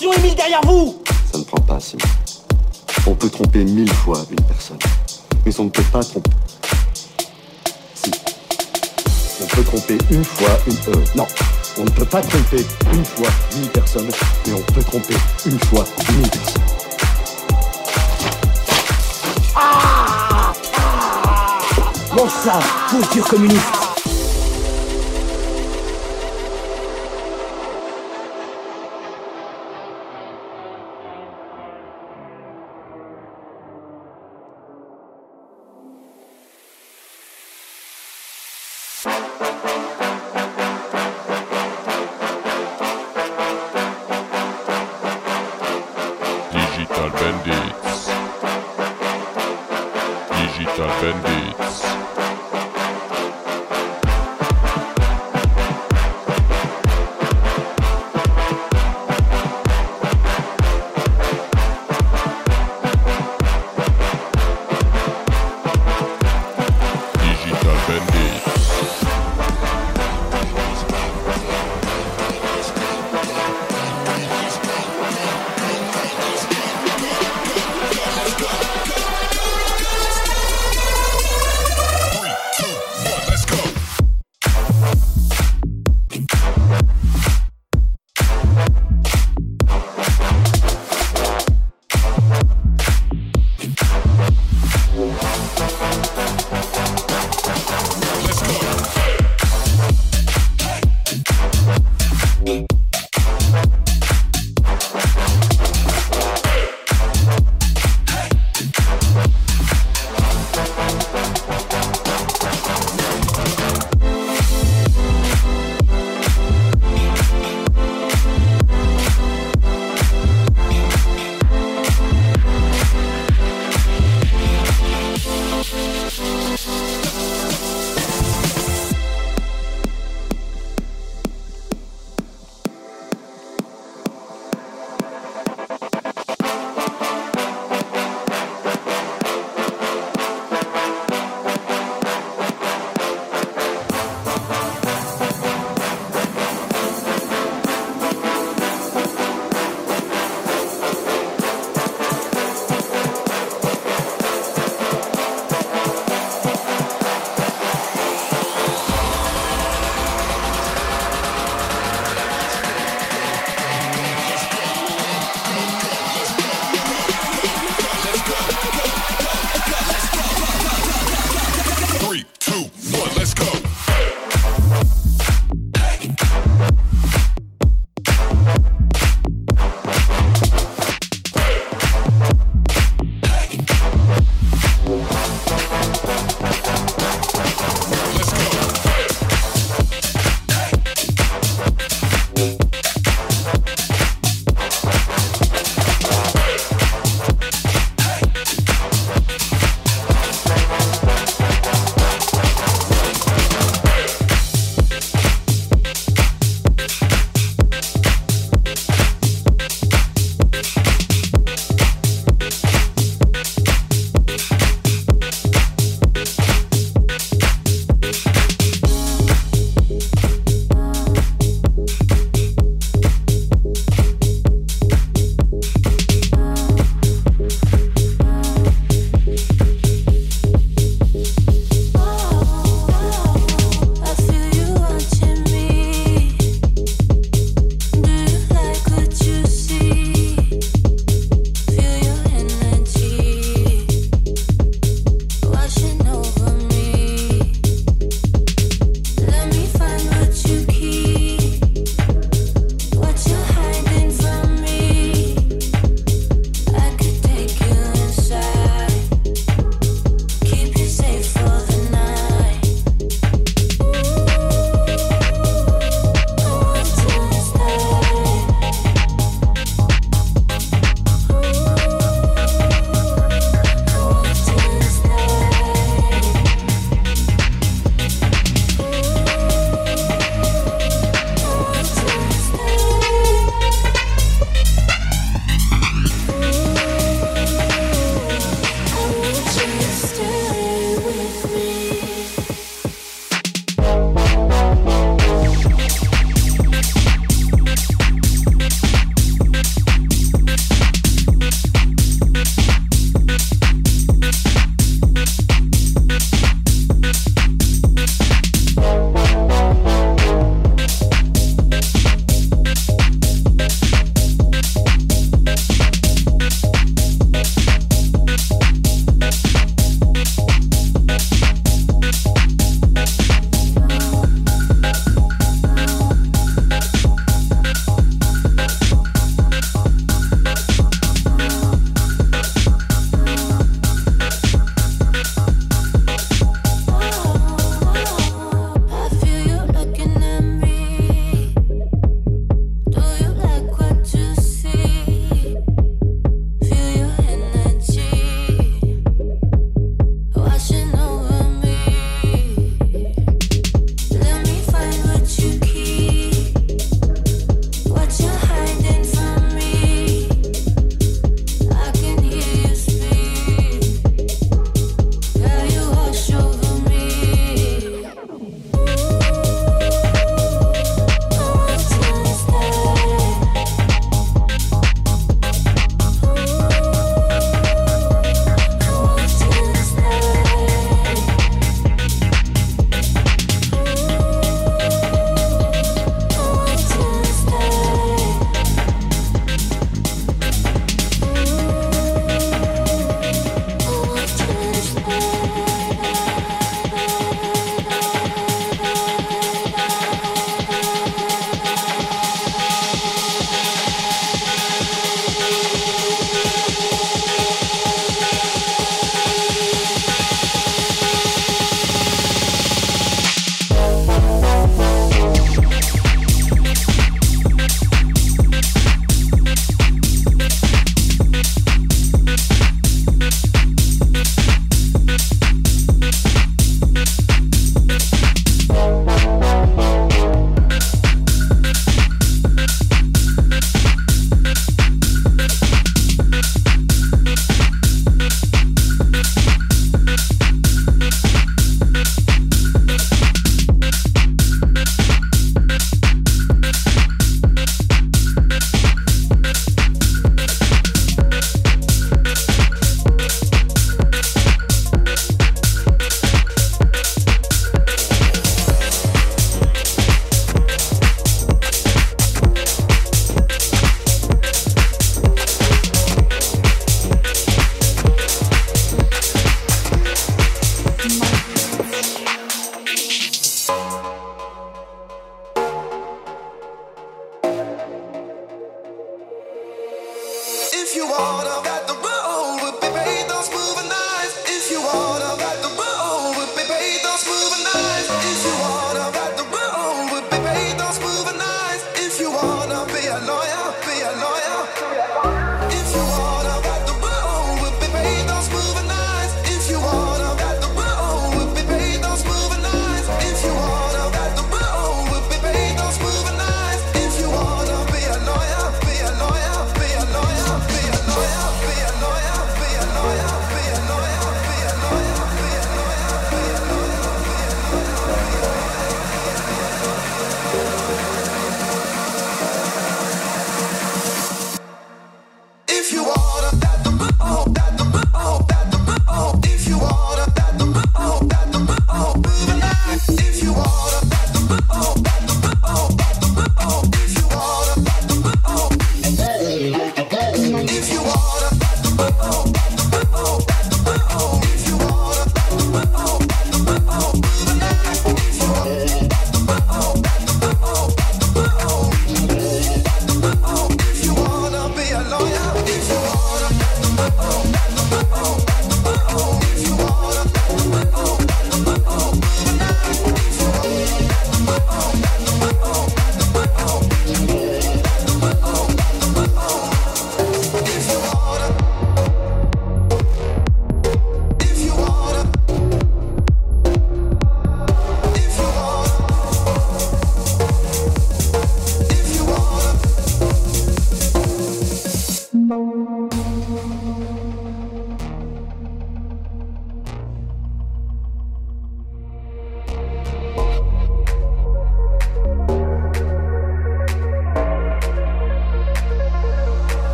Attention, Émile, derrière vous Ça ne prend pas, Simon. On peut tromper mille fois une personne. Mais on ne peut pas tromper. Si. On peut tromper une fois une. Euh, non. On ne peut pas tromper une fois mille personnes, mais on peut tromper une fois mille personnes. Ah Bon ça, posture communiste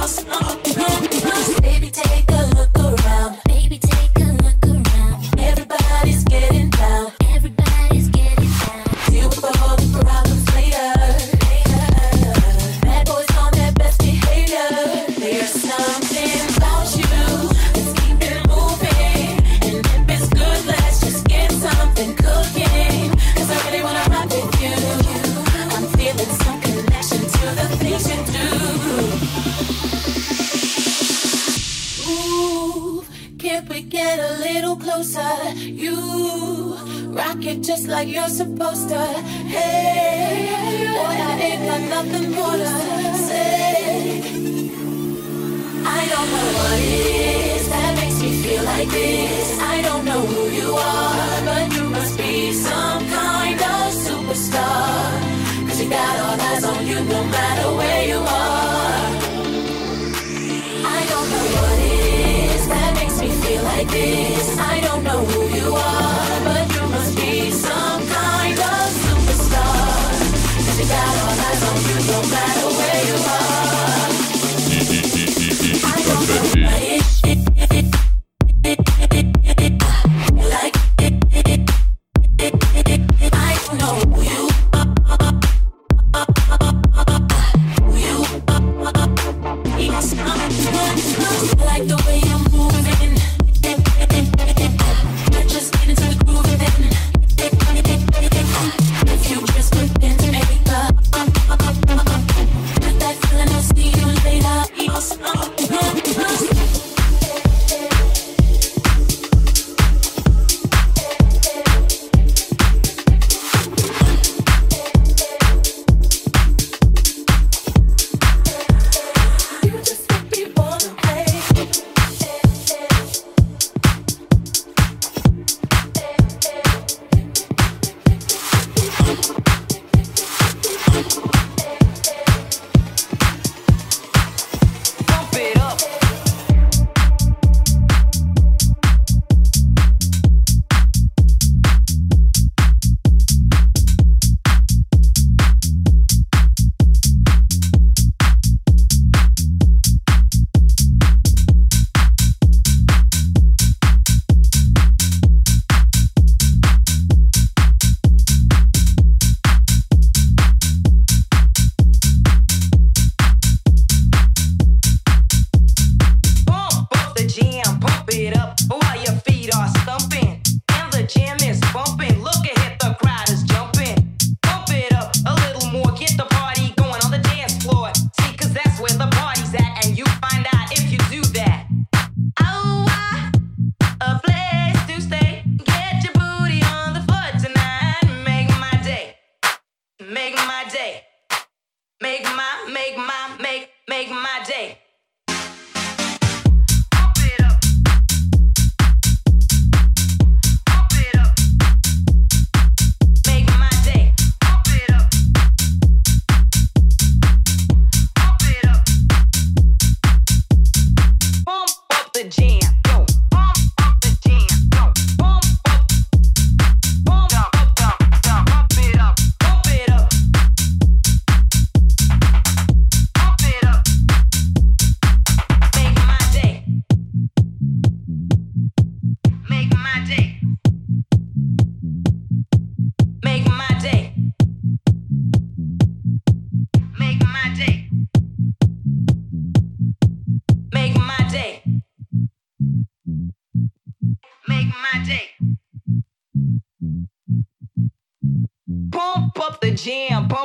must not be.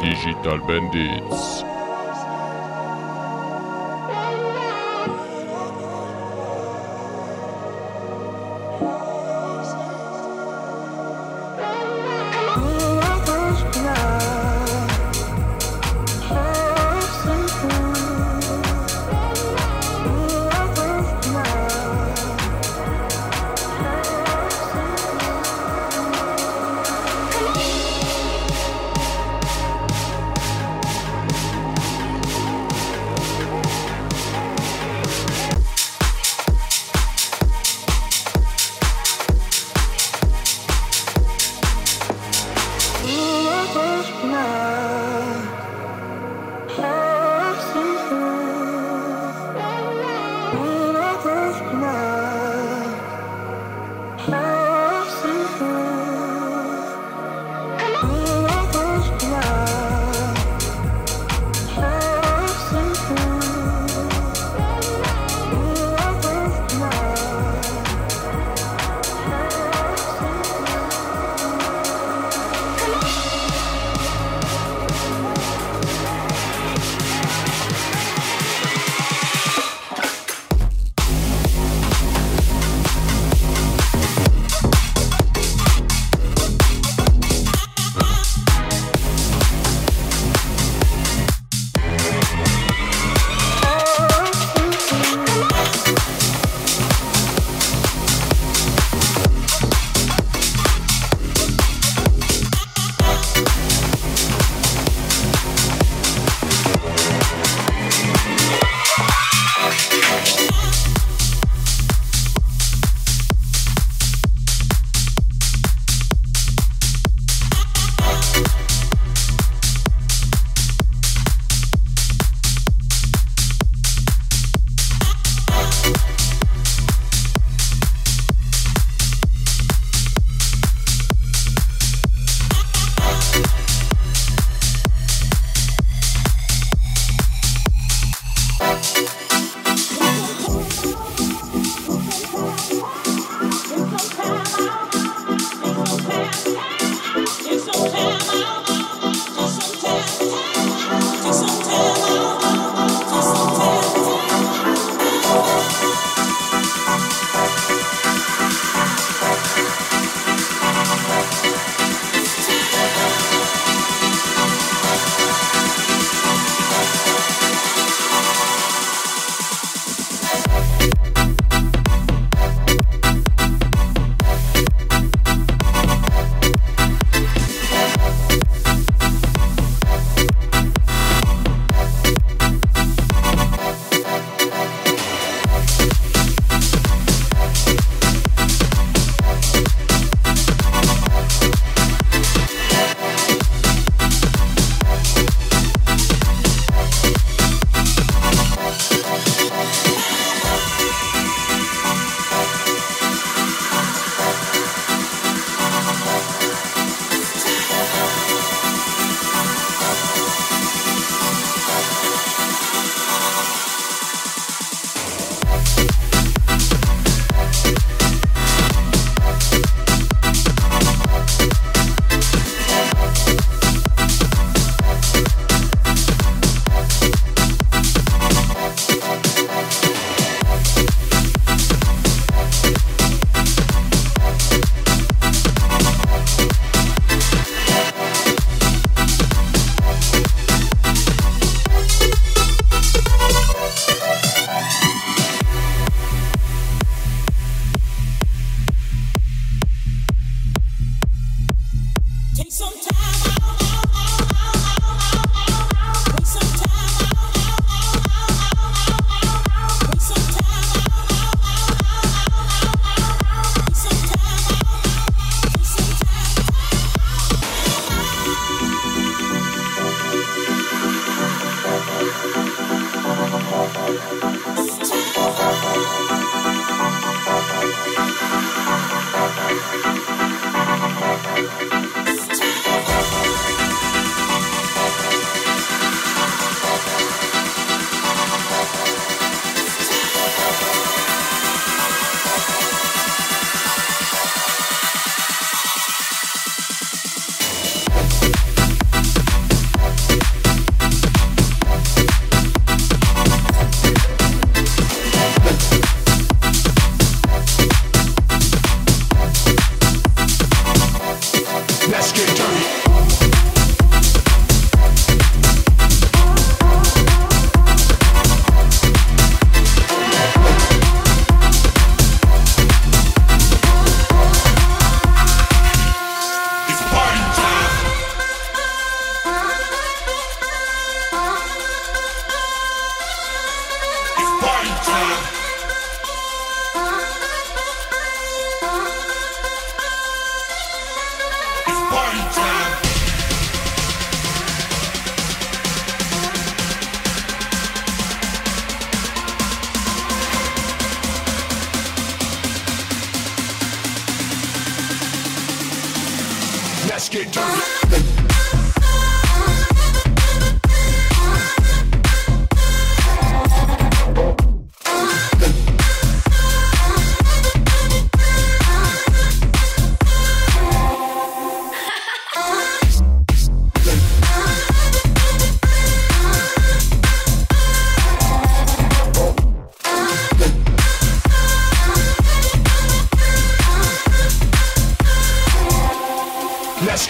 Digital Bandits.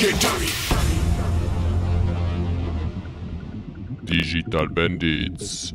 get dirty. Digital Bandits.